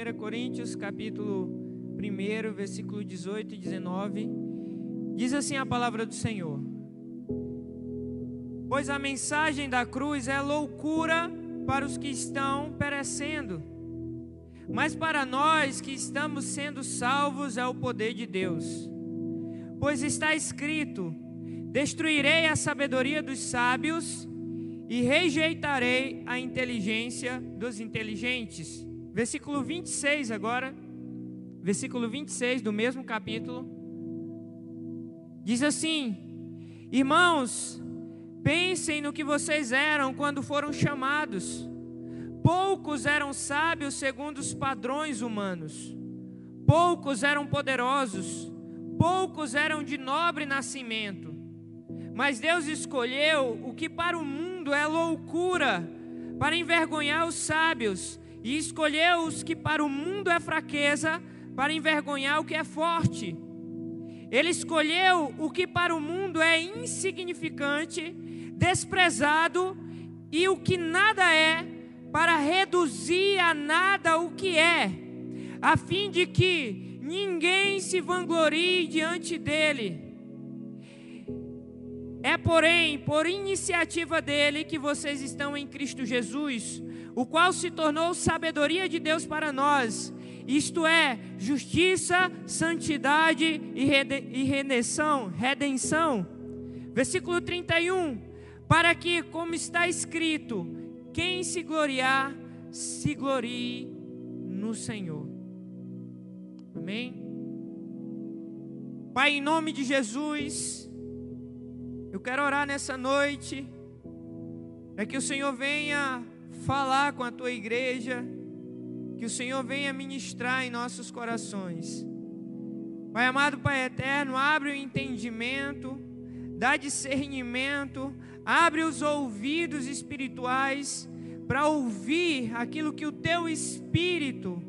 1 Coríntios, capítulo 1, versículo 18 e 19. Diz assim a palavra do Senhor: Pois a mensagem da cruz é loucura para os que estão perecendo, mas para nós que estamos sendo salvos é o poder de Deus. Pois está escrito: Destruirei a sabedoria dos sábios e rejeitarei a inteligência dos inteligentes. Versículo 26 agora, versículo 26 do mesmo capítulo, diz assim: Irmãos, pensem no que vocês eram quando foram chamados. Poucos eram sábios segundo os padrões humanos, poucos eram poderosos, poucos eram de nobre nascimento. Mas Deus escolheu o que para o mundo é loucura, para envergonhar os sábios, e escolheu os que para o mundo é fraqueza, para envergonhar o que é forte. Ele escolheu o que para o mundo é insignificante, desprezado e o que nada é, para reduzir a nada o que é, a fim de que ninguém se vanglorie diante dele. É, porém, por iniciativa dele que vocês estão em Cristo Jesus, o qual se tornou sabedoria de Deus para nós, isto é, justiça, santidade e, redenção, redenção. Versículo 31, para que, como está escrito, quem se gloriar, se glorie no Senhor. Amém? Pai, em nome de Jesus, eu quero orar nessa noite, é que o Senhor venha falar com a tua igreja, que o Senhor venha ministrar em nossos corações. Pai amado, Pai eterno, abre o entendimento, dá discernimento, abre os ouvidos espirituais para ouvir aquilo que o teu espírito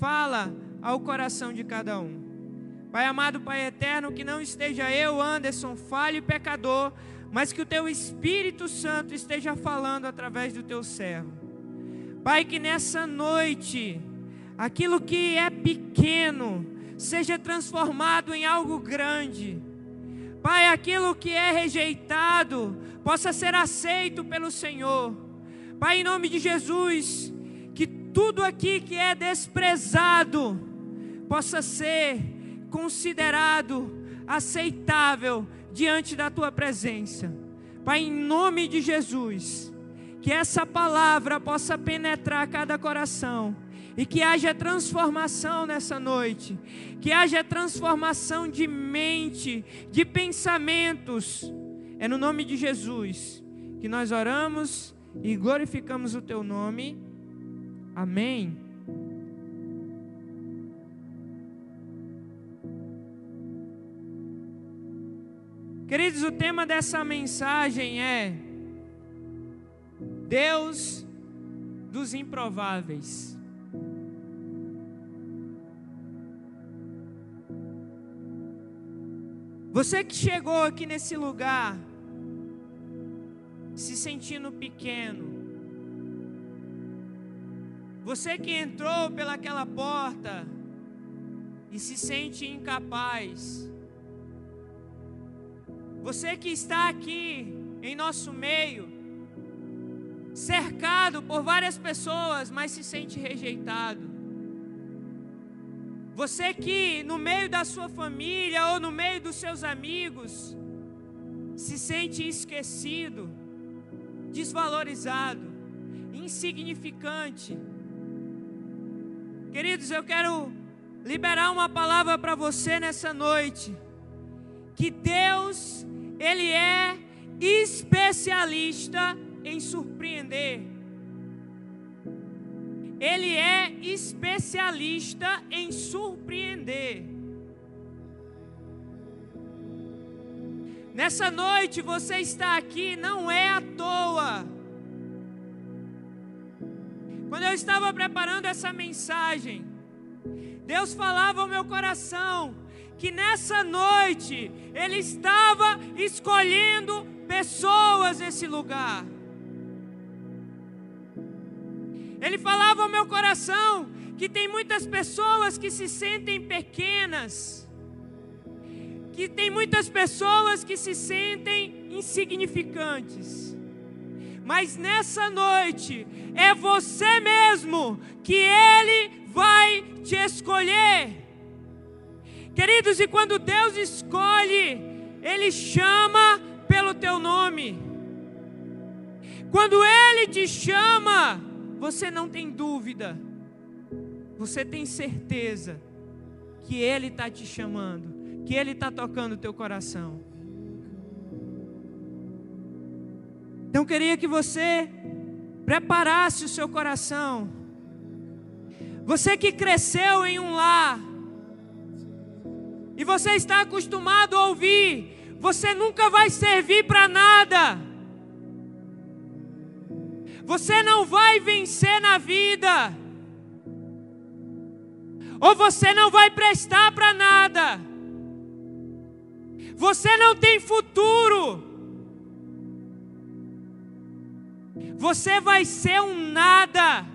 fala ao coração de cada um. Pai amado, Pai eterno, que não esteja eu, Anderson, falho e pecador, mas que o teu Espírito Santo esteja falando através do teu servo. Pai, que nessa noite, aquilo que é pequeno, seja transformado em algo grande. Pai, aquilo que é rejeitado, possa ser aceito pelo Senhor. Pai, em nome de Jesus, que tudo aqui que é desprezado, possa ser considerado aceitável diante da tua presença. Pai, em nome de Jesus, que essa palavra possa penetrar cada coração e que haja transformação nessa noite, que haja transformação de mente, de pensamentos. É no nome de Jesus que nós oramos e glorificamos o teu nome. Amém. Queridos, o tema dessa mensagem é Deus dos improváveis. Você que chegou aqui nesse lugar se sentindo pequeno, você que entrou pelaquela porta e se sente incapaz, você que está aqui em nosso meio, cercado por várias pessoas, mas se sente rejeitado. Você que no meio da sua família ou no meio dos seus amigos se sente esquecido, desvalorizado, insignificante. Queridos, eu quero liberar uma palavra para você nessa noite que Deus, Ele é especialista em surpreender. Ele é especialista em surpreender. Nessa noite você está aqui não é à toa. Quando eu estava preparando essa mensagem, Deus falava ao meu coração que nessa noite Ele estava escolhendo pessoas nesse lugar. Ele falava ao meu coração que tem muitas pessoas que se sentem pequenas, que tem muitas pessoas que se sentem insignificantes. Mas nessa noite é você mesmo que ele vai te escolher. Queridos, e quando Deus escolhe, ele chama pelo teu nome. Quando ele te chama, você não tem dúvida, você tem certeza que ele está te chamando, que ele está tocando o teu coração. Então queria que você preparasse o seu coração. Você que cresceu em um lar, e você está acostumado a ouvir, você nunca vai servir para nada. Você não vai vencer na vida. Ou você não vai prestar para nada. Você não tem futuro. Você vai ser um nada.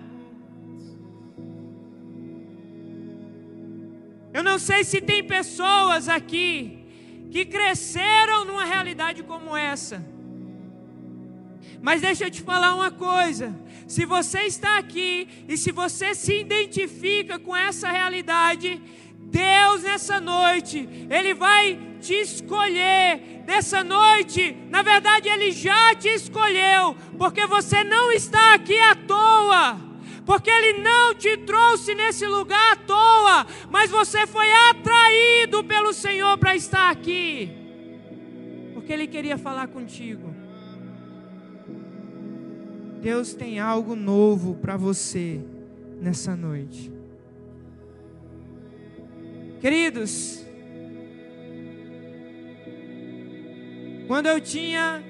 Eu não sei se tem pessoas aqui que cresceram numa realidade como essa. Mas deixa eu te falar uma coisa: se você está aqui e se você se identifica com essa realidade, Deus nessa noite, Ele vai te escolher. Nessa noite, na verdade, Ele já te escolheu, porque você não está aqui à toa, porque Ele não te trouxe nesse lugar à toa, mas você foi atraído pelo Senhor para estar aqui, porque Ele queria falar contigo. Deus tem algo novo para você nessa noite. Queridos, quando eu tinha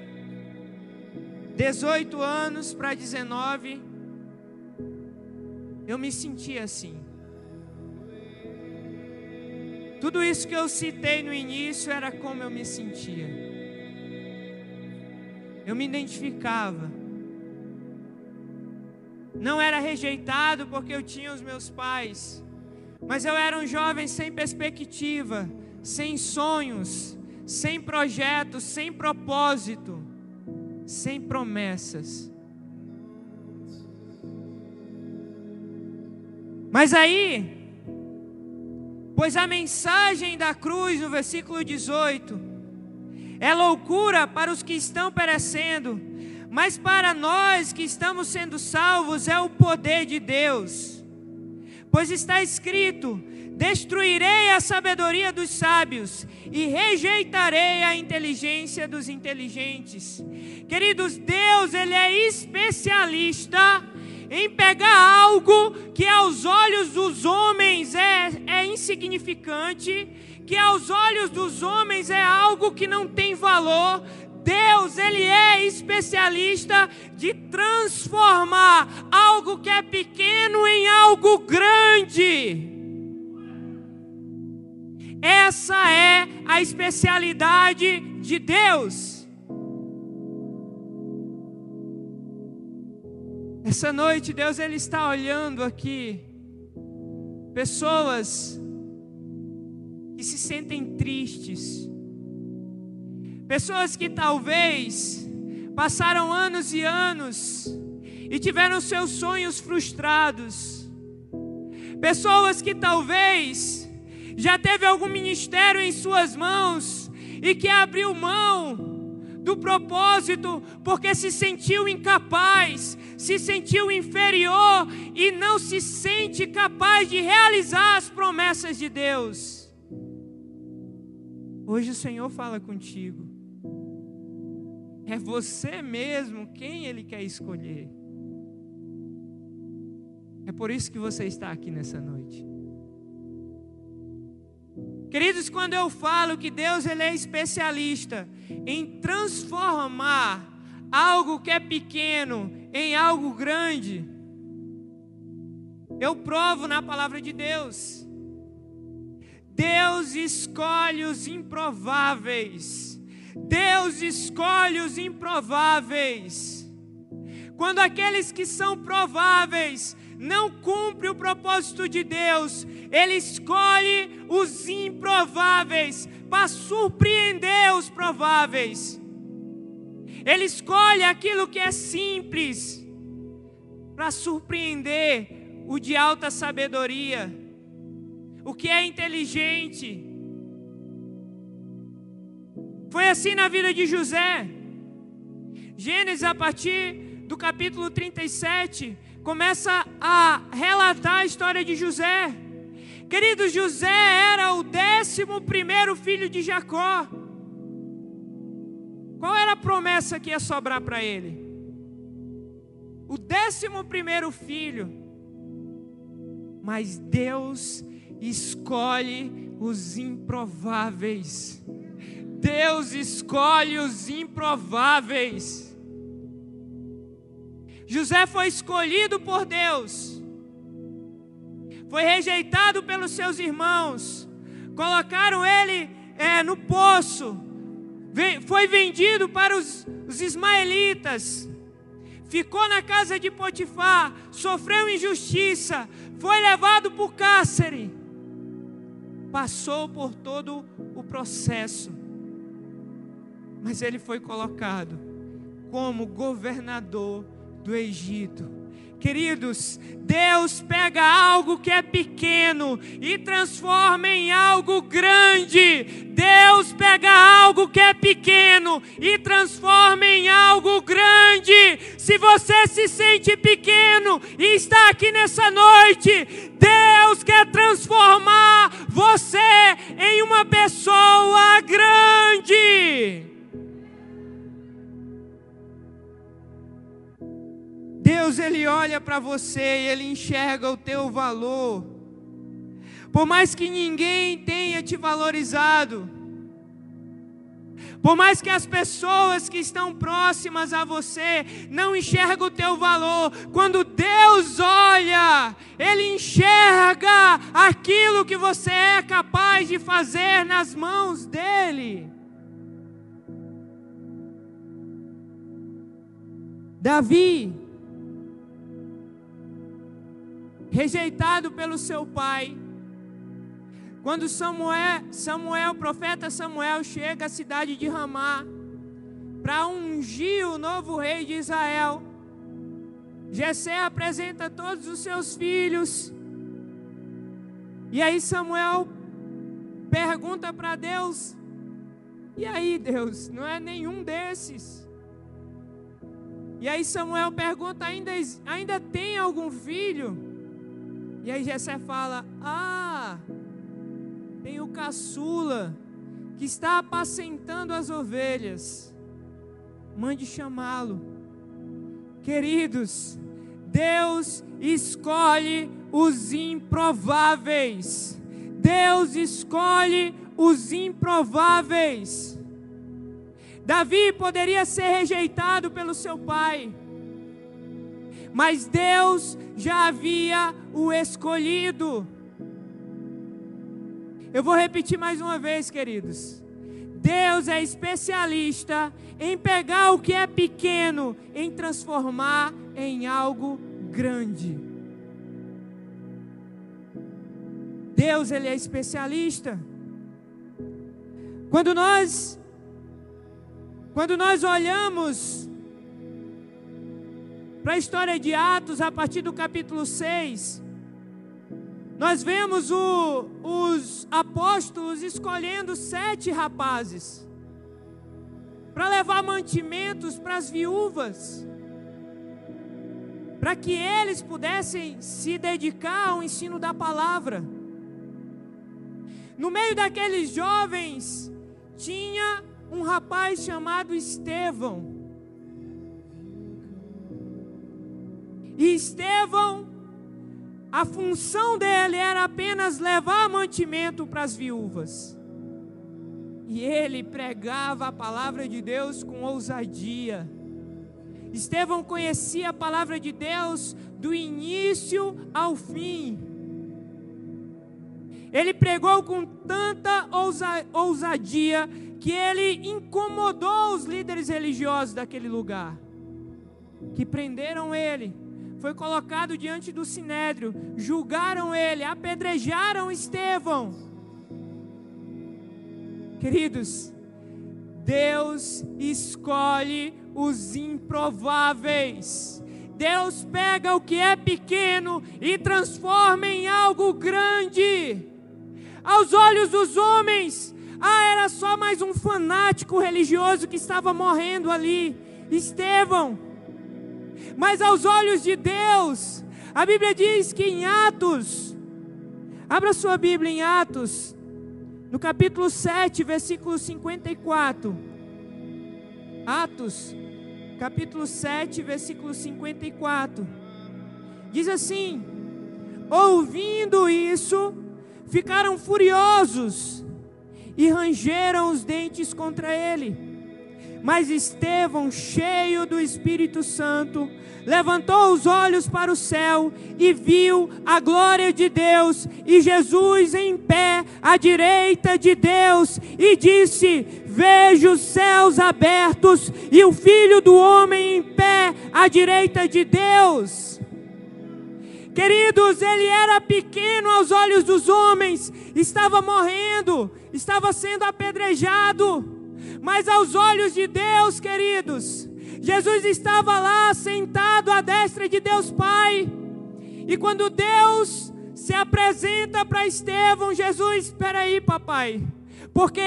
18 anos para 19, eu me sentia assim. Tudo isso que eu citei no início era como eu me sentia. Eu me identificava. Não era rejeitado porque eu tinha os meus pais mas eu era um jovem sem perspectiva, sem sonhos, sem projetos, sem propósito, sem promessas. Mas aí, pois a mensagem da cruz, no versículo 18, é loucura para os que estão perecendo, mas para nós que estamos sendo salvos é o poder de Deus. Pois está escrito: Destruirei a sabedoria dos sábios e rejeitarei a inteligência dos inteligentes. Queridos, Deus, Ele é especialista em pegar algo que aos olhos dos homens é, é insignificante, que aos olhos dos homens é algo que não tem valor, Deus, ele é especialista de transformar algo que é pequeno em algo grande. Essa é a especialidade de Deus. Essa noite Deus ele está olhando aqui pessoas que se sentem tristes, Pessoas que talvez passaram anos e anos e tiveram seus sonhos frustrados. Pessoas que talvez já teve algum ministério em suas mãos e que abriu mão do propósito porque se sentiu incapaz, se sentiu inferior e não se sente capaz de realizar as promessas de Deus. Hoje o Senhor fala contigo. É você mesmo quem Ele quer escolher. É por isso que você está aqui nessa noite. Queridos, quando eu falo que Deus ele é especialista em transformar algo que é pequeno em algo grande, eu provo na palavra de Deus. Deus escolhe os improváveis Deus escolhe os improváveis. Quando aqueles que são prováveis não cumpre o propósito de Deus, ele escolhe os improváveis para surpreender os prováveis. Ele escolhe aquilo que é simples para surpreender o de alta sabedoria, o que é inteligente. Foi assim na vida de José. Gênesis, a partir do capítulo 37, começa a relatar a história de José. Queridos, José era o décimo primeiro filho de Jacó. Qual era a promessa que ia sobrar para ele? O décimo primeiro filho. Mas Deus escolhe os improváveis. Deus escolhe os improváveis. José foi escolhido por Deus, foi rejeitado pelos seus irmãos, colocaram ele é, no poço, foi vendido para os, os ismaelitas, ficou na casa de Potifar, sofreu injustiça, foi levado por cárcere, passou por todo o processo, mas ele foi colocado como governador do Egito. Queridos, Deus pega algo que é pequeno e transforma em algo grande. Deus pega algo que é pequeno e transforma em algo grande. Se você se sente pequeno e está aqui nessa noite, Deus quer transformar você em uma pessoa grande. Deus ele olha para você e ele enxerga o teu valor. Por mais que ninguém tenha te valorizado, por mais que as pessoas que estão próximas a você não enxergam o teu valor, quando Deus olha, Ele enxerga aquilo que você é capaz de fazer nas mãos dEle. Davi, rejeitado pelo seu pai. Quando Samuel, Samuel, o profeta Samuel, chega à cidade de Ramá para ungir o novo rei de Israel, Jessé apresenta todos os seus filhos. E aí Samuel pergunta para Deus: E aí, Deus, não é nenhum desses? E aí Samuel pergunta: ainda, ainda tem algum filho? E aí Jessé fala: Ah, tem o caçula que está apacentando as ovelhas. Mande chamá-lo. Queridos, Deus escolhe os improváveis. Deus escolhe os improváveis. Davi poderia ser rejeitado pelo seu pai mas Deus já havia o escolhido. Eu vou repetir mais uma vez, queridos. Deus é especialista em pegar o que é pequeno, em transformar em algo grande. Deus ele é especialista. Quando nós quando nós olhamos para a história de Atos, a partir do capítulo 6, nós vemos o, os apóstolos escolhendo sete rapazes para levar mantimentos para as viúvas, para que eles pudessem se dedicar ao ensino da palavra. No meio daqueles jovens tinha um rapaz chamado Estevão. E Estevão, a função dele era apenas levar mantimento para as viúvas. E ele pregava a palavra de Deus com ousadia. Estevão conhecia a palavra de Deus do início ao fim. Ele pregou com tanta ousadia que ele incomodou os líderes religiosos daquele lugar, que prenderam ele foi colocado diante do sinédrio, julgaram ele, apedrejaram Estevão. Queridos, Deus escolhe os improváveis. Deus pega o que é pequeno e transforma em algo grande. Aos olhos dos homens, ah, era só mais um fanático religioso que estava morrendo ali, Estevão. Mas aos olhos de Deus, a Bíblia diz que em Atos, abra sua Bíblia em Atos, no capítulo 7, versículo 54. Atos, capítulo 7, versículo 54. Diz assim: Ouvindo isso, ficaram furiosos e rangeram os dentes contra ele. Mas Estevão, cheio do Espírito Santo, levantou os olhos para o céu e viu a glória de Deus e Jesus em pé à direita de Deus e disse: Vejo os céus abertos e o Filho do Homem em pé à direita de Deus. Queridos, ele era pequeno aos olhos dos homens, estava morrendo, estava sendo apedrejado, mas aos olhos de Deus, queridos, Jesus estava lá sentado à destra de Deus Pai, e quando Deus se apresenta para Estevão, Jesus, espera aí, papai porque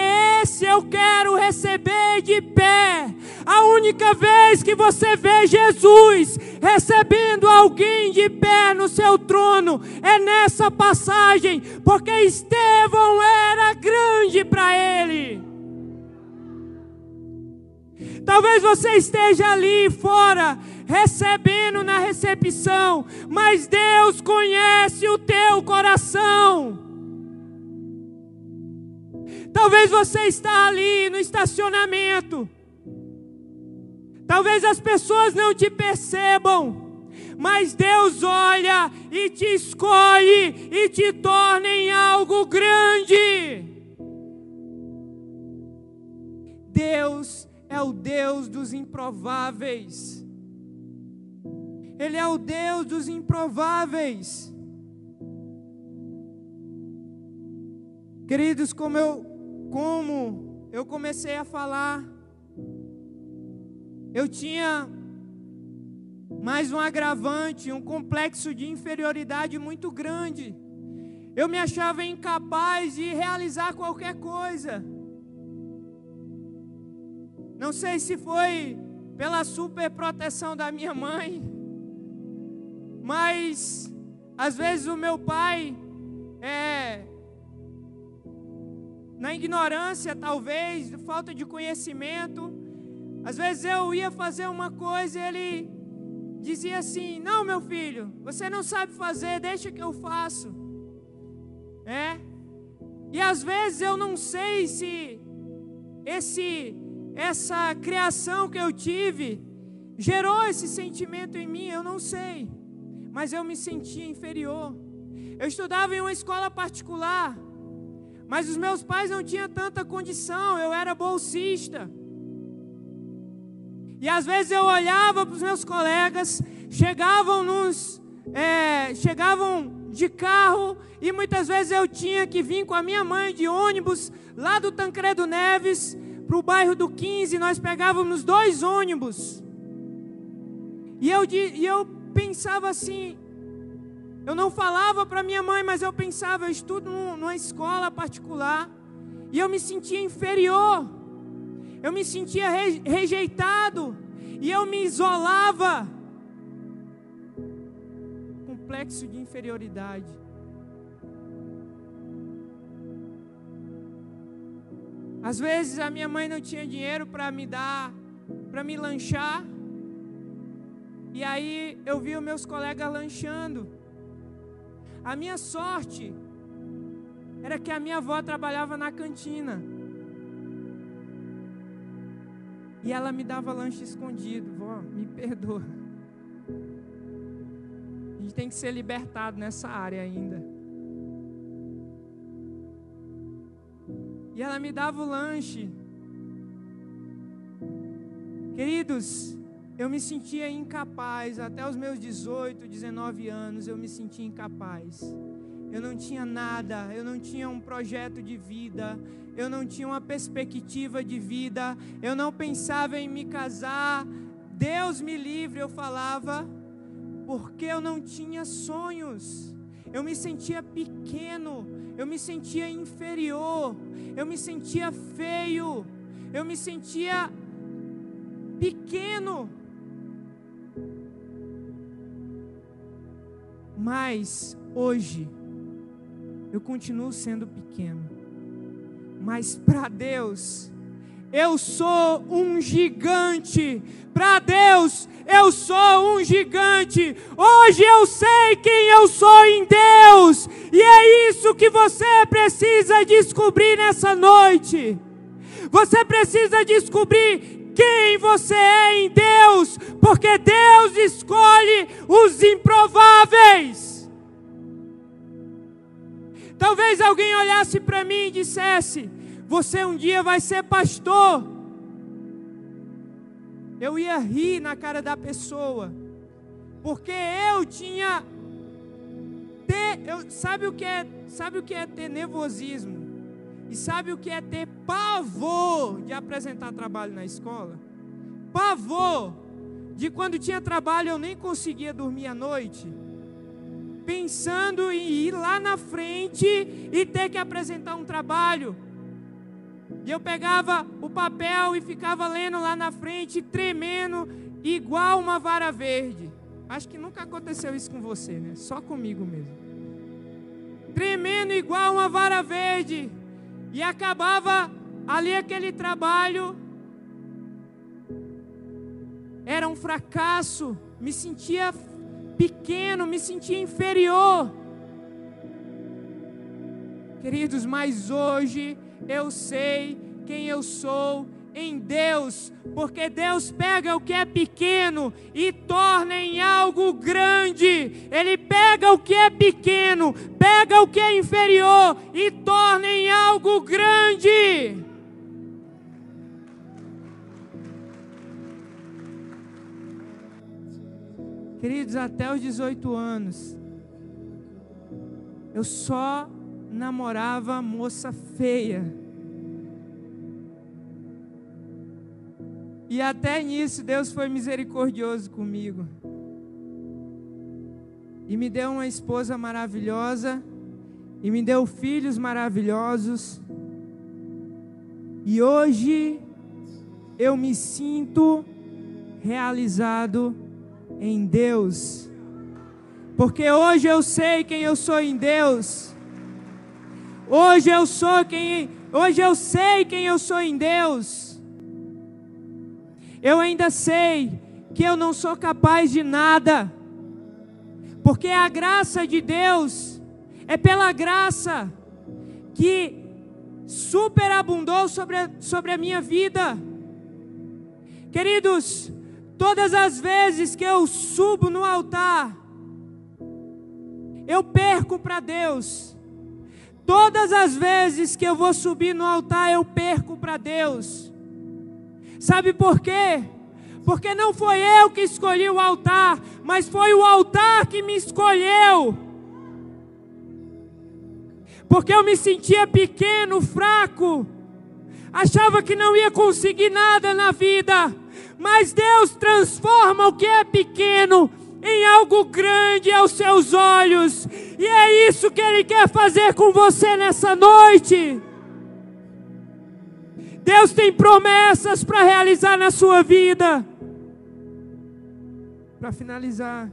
esse eu quero receber de pé. A única vez que você vê Jesus recebendo alguém de pé no seu trono é nessa passagem, porque Estevão era grande para ele. Talvez você esteja ali fora recebendo na recepção, mas Deus conhece o teu coração. Talvez você está ali no estacionamento. Talvez as pessoas não te percebam, mas Deus olha e te escolhe e te torna em algo grande. Deus é o Deus dos improváveis. Ele é o Deus dos improváveis. Queridos, como eu como eu comecei a falar, eu tinha mais um agravante, um complexo de inferioridade muito grande. Eu me achava incapaz de realizar qualquer coisa. Não sei se foi pela super proteção da minha mãe, mas às vezes o meu pai é, na ignorância, talvez, falta de conhecimento. Às vezes eu ia fazer uma coisa e ele dizia assim: Não, meu filho, você não sabe fazer, deixa que eu faço. É? E às vezes eu não sei se esse essa criação que eu tive gerou esse sentimento em mim, eu não sei. Mas eu me sentia inferior. Eu estudava em uma escola particular. Mas os meus pais não tinham tanta condição, eu era bolsista. E às vezes eu olhava para os meus colegas, chegavam nos, é, chegavam de carro e muitas vezes eu tinha que vir com a minha mãe de ônibus lá do Tancredo Neves para o bairro do 15. Nós pegávamos dois ônibus. E eu, e eu pensava assim: eu não falava para minha mãe, mas eu pensava, eu estudo numa escola particular e eu me sentia inferior. Eu me sentia rejeitado e eu me isolava. Complexo de inferioridade. Às vezes a minha mãe não tinha dinheiro para me dar, para me lanchar. E aí eu vi os meus colegas lanchando. A minha sorte era que a minha avó trabalhava na cantina. E ela me dava lanche escondido. Vó, me perdoa. A gente tem que ser libertado nessa área ainda. E ela me dava o lanche. Queridos, eu me sentia incapaz, até os meus 18, 19 anos, eu me sentia incapaz. Eu não tinha nada, eu não tinha um projeto de vida, eu não tinha uma perspectiva de vida, eu não pensava em me casar. Deus me livre, eu falava, porque eu não tinha sonhos. Eu me sentia pequeno, eu me sentia inferior, eu me sentia feio, eu me sentia pequeno. Mas hoje eu continuo sendo pequeno. Mas para Deus, eu sou um gigante. Para Deus, eu sou um gigante. Hoje eu sei quem eu sou em Deus. E é isso que você precisa descobrir nessa noite. Você precisa descobrir quem você é em Deus, porque Deus escolhe os improváveis. Talvez alguém olhasse para mim e dissesse: Você um dia vai ser pastor. Eu ia rir na cara da pessoa, porque eu tinha. Ter, eu, sabe o que é? Sabe o que é ter nervosismo? E sabe o que é ter pavor de apresentar trabalho na escola? Pavor de quando tinha trabalho eu nem conseguia dormir à noite, pensando em ir lá na frente e ter que apresentar um trabalho. E eu pegava o papel e ficava lendo lá na frente, tremendo, igual uma vara verde. Acho que nunca aconteceu isso com você, né? Só comigo mesmo. Tremendo igual uma vara verde. E acabava ali aquele trabalho. Era um fracasso. Me sentia pequeno, me sentia inferior. Queridos, mas hoje eu sei quem eu sou em Deus, porque Deus pega o que é pequeno e torna em algo grande. Ele pega o que é pequeno, pega o que é inferior e torna em algo grande. Queridos, até os 18 anos, eu só namorava moça feia. E até nisso Deus foi misericordioso comigo. E me deu uma esposa maravilhosa. E me deu filhos maravilhosos. E hoje eu me sinto realizado em Deus. Porque hoje eu sei quem eu sou em Deus. Hoje eu sou quem, hoje eu sei quem eu sou em Deus. Eu ainda sei que eu não sou capaz de nada, porque a graça de Deus é pela graça que superabundou sobre a, sobre a minha vida. Queridos, todas as vezes que eu subo no altar, eu perco para Deus. Todas as vezes que eu vou subir no altar, eu perco para Deus. Sabe por quê? Porque não foi eu que escolhi o altar, mas foi o altar que me escolheu. Porque eu me sentia pequeno, fraco, achava que não ia conseguir nada na vida, mas Deus transforma o que é pequeno em algo grande aos seus olhos, e é isso que Ele quer fazer com você nessa noite. Deus tem promessas para realizar na sua vida. Para finalizar,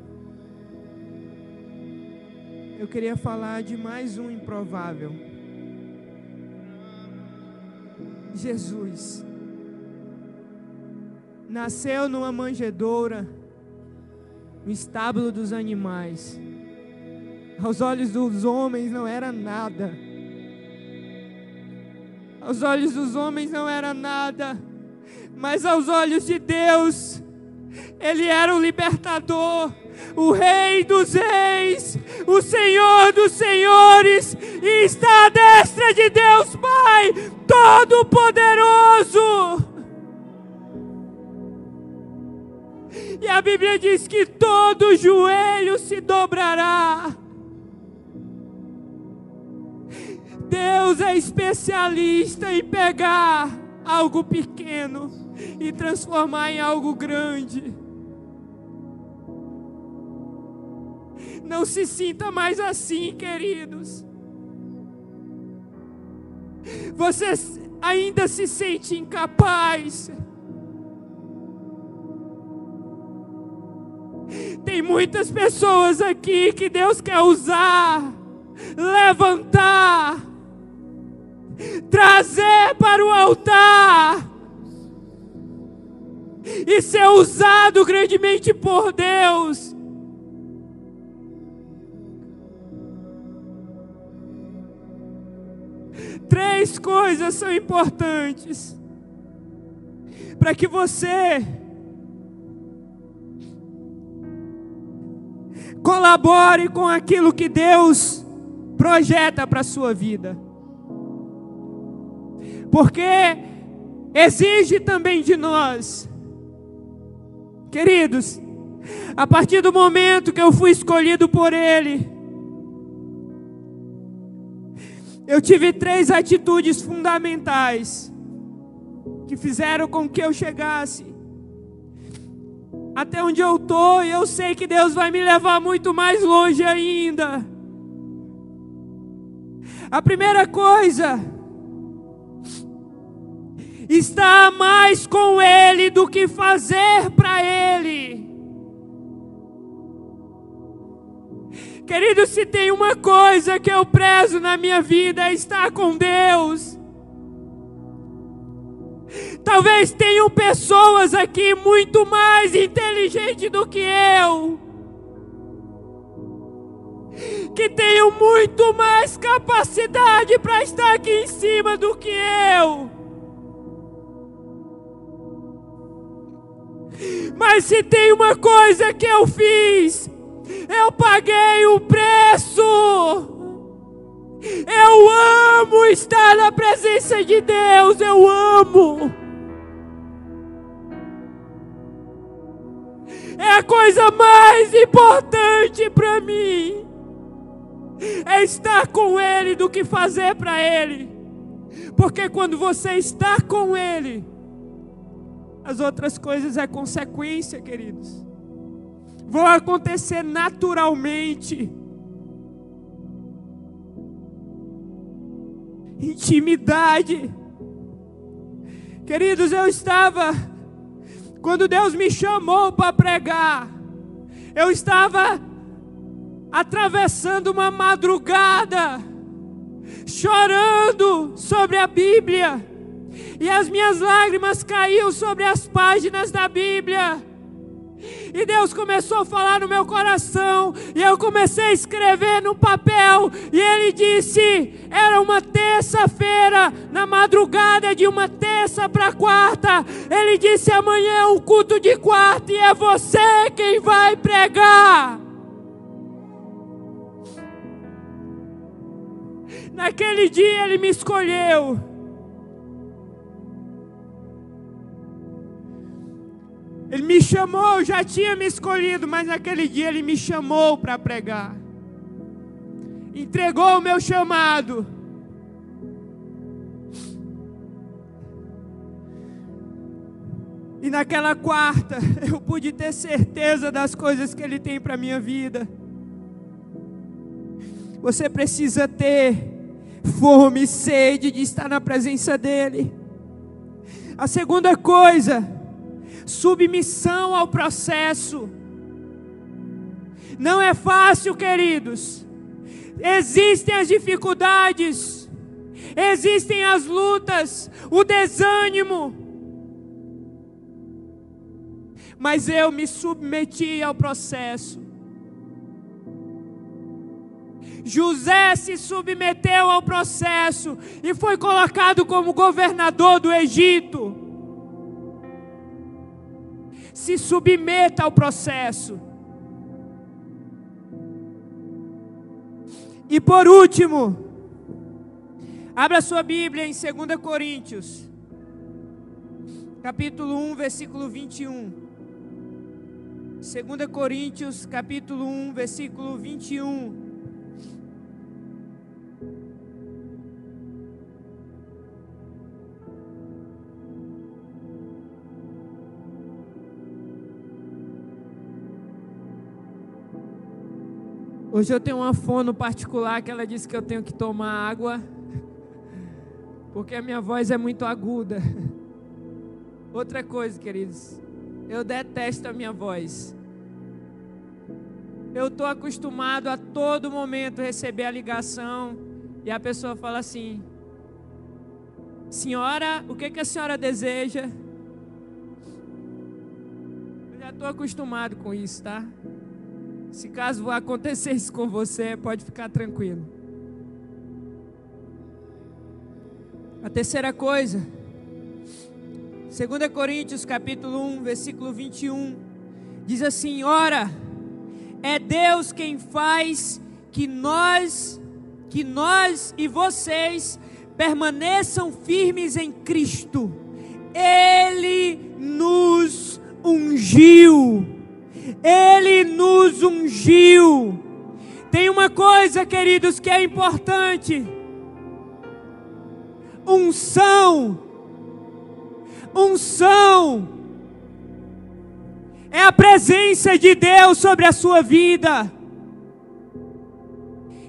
eu queria falar de mais um improvável. Jesus nasceu numa manjedoura, no estábulo dos animais. Aos olhos dos homens não era nada aos olhos dos homens não era nada, mas aos olhos de Deus, Ele era o libertador, o Rei dos Reis, o Senhor dos Senhores, e está à destra de Deus Pai Todo-Poderoso. E a Bíblia diz que todo joelho se dobrará. Deus é especialista em pegar algo pequeno e transformar em algo grande. Não se sinta mais assim, queridos. Você ainda se sente incapaz. Muitas pessoas aqui que Deus quer usar, levantar, trazer para o altar e ser usado grandemente por Deus. Três coisas são importantes para que você colabore com aquilo que Deus projeta para a sua vida. Porque exige também de nós, queridos, a partir do momento que eu fui escolhido por Ele, eu tive três atitudes fundamentais que fizeram com que eu chegasse até onde eu estou, e eu sei que Deus vai me levar muito mais longe ainda. A primeira coisa, estar mais com Ele do que fazer para Ele. Querido, se tem uma coisa que eu prezo na minha vida é estar com Deus. Talvez tenham pessoas aqui muito mais inteligentes do que eu, que tenham muito mais capacidade para estar aqui em cima do que eu. Mas se tem uma coisa que eu fiz, eu paguei o preço. Eu amo estar na presença de Deus, eu amo. É a coisa mais importante para mim. É estar com Ele do que fazer para Ele. Porque quando você está com Ele, as outras coisas é consequência, queridos. Vão acontecer naturalmente. Intimidade. Queridos, eu estava, quando Deus me chamou para pregar, eu estava atravessando uma madrugada, chorando sobre a Bíblia e as minhas lágrimas caíam sobre as páginas da Bíblia. E Deus começou a falar no meu coração, e eu comecei a escrever no papel, e Ele disse: era uma terça-feira, na madrugada de uma terça para quarta. Ele disse: amanhã é um culto de quarta, e é você quem vai pregar. Naquele dia Ele me escolheu. Ele me chamou, já tinha me escolhido, mas naquele dia ele me chamou para pregar. Entregou o meu chamado. E naquela quarta, eu pude ter certeza das coisas que Ele tem para minha vida. Você precisa ter fome e sede de estar na presença dEle. A segunda coisa, submissão ao processo. Não é fácil, queridos. Existem as dificuldades, existem as lutas, o desânimo. Mas eu me submeti ao processo. José se submeteu ao processo e foi colocado como governador do Egito se submeta ao processo. E por último, abra sua Bíblia em 2 Coríntios, capítulo 1, versículo 21. 2 Coríntios, capítulo 1, versículo 21. Hoje eu tenho uma fono particular que ela disse que eu tenho que tomar água, porque a minha voz é muito aguda. Outra coisa, queridos, eu detesto a minha voz. Eu estou acostumado a todo momento receber a ligação e a pessoa fala assim: Senhora, o que, que a senhora deseja? Eu já estou acostumado com isso, tá? Se caso acontecer isso com você, pode ficar tranquilo. A terceira coisa, 2 Coríntios capítulo 1, versículo 21, diz assim: Ora, é Deus quem faz que nós, que nós e vocês permaneçam firmes em Cristo. Ele nos ungiu ele nos ungiu. Tem uma coisa, queridos, que é importante: unção. Unção é a presença de Deus sobre a sua vida.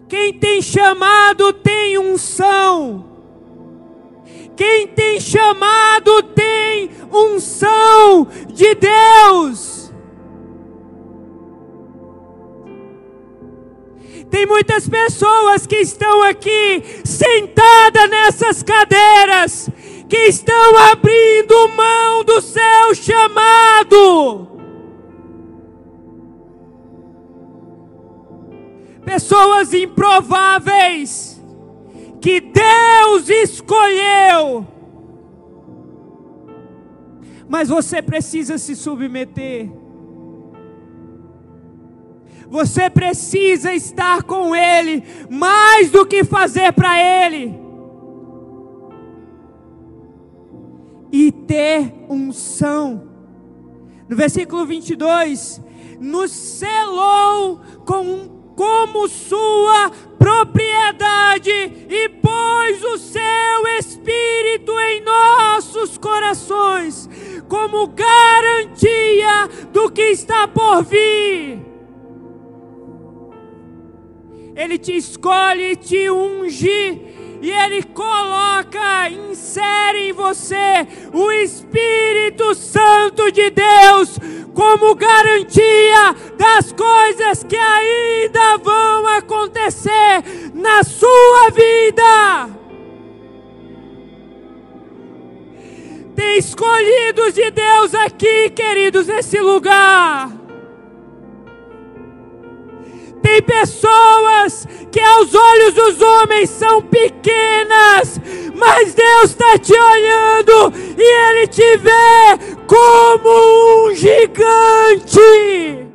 Quem tem chamado tem unção. Quem tem chamado tem unção de Deus. Tem muitas pessoas que estão aqui sentadas nessas cadeiras, que estão abrindo mão do seu chamado. Pessoas improváveis que Deus escolheu. Mas você precisa se submeter você precisa estar com Ele mais do que fazer para Ele. E ter unção. No versículo 22, nos selou com, como sua propriedade e pôs o seu Espírito em nossos corações, como garantia do que está por vir. Ele te escolhe, te unge e Ele coloca, insere em você o Espírito Santo de Deus como garantia das coisas que ainda vão acontecer na sua vida. Tem escolhidos de Deus aqui, queridos, nesse lugar. Tem pessoas que aos olhos dos homens são pequenas, mas Deus está te olhando e Ele te vê como um gigante.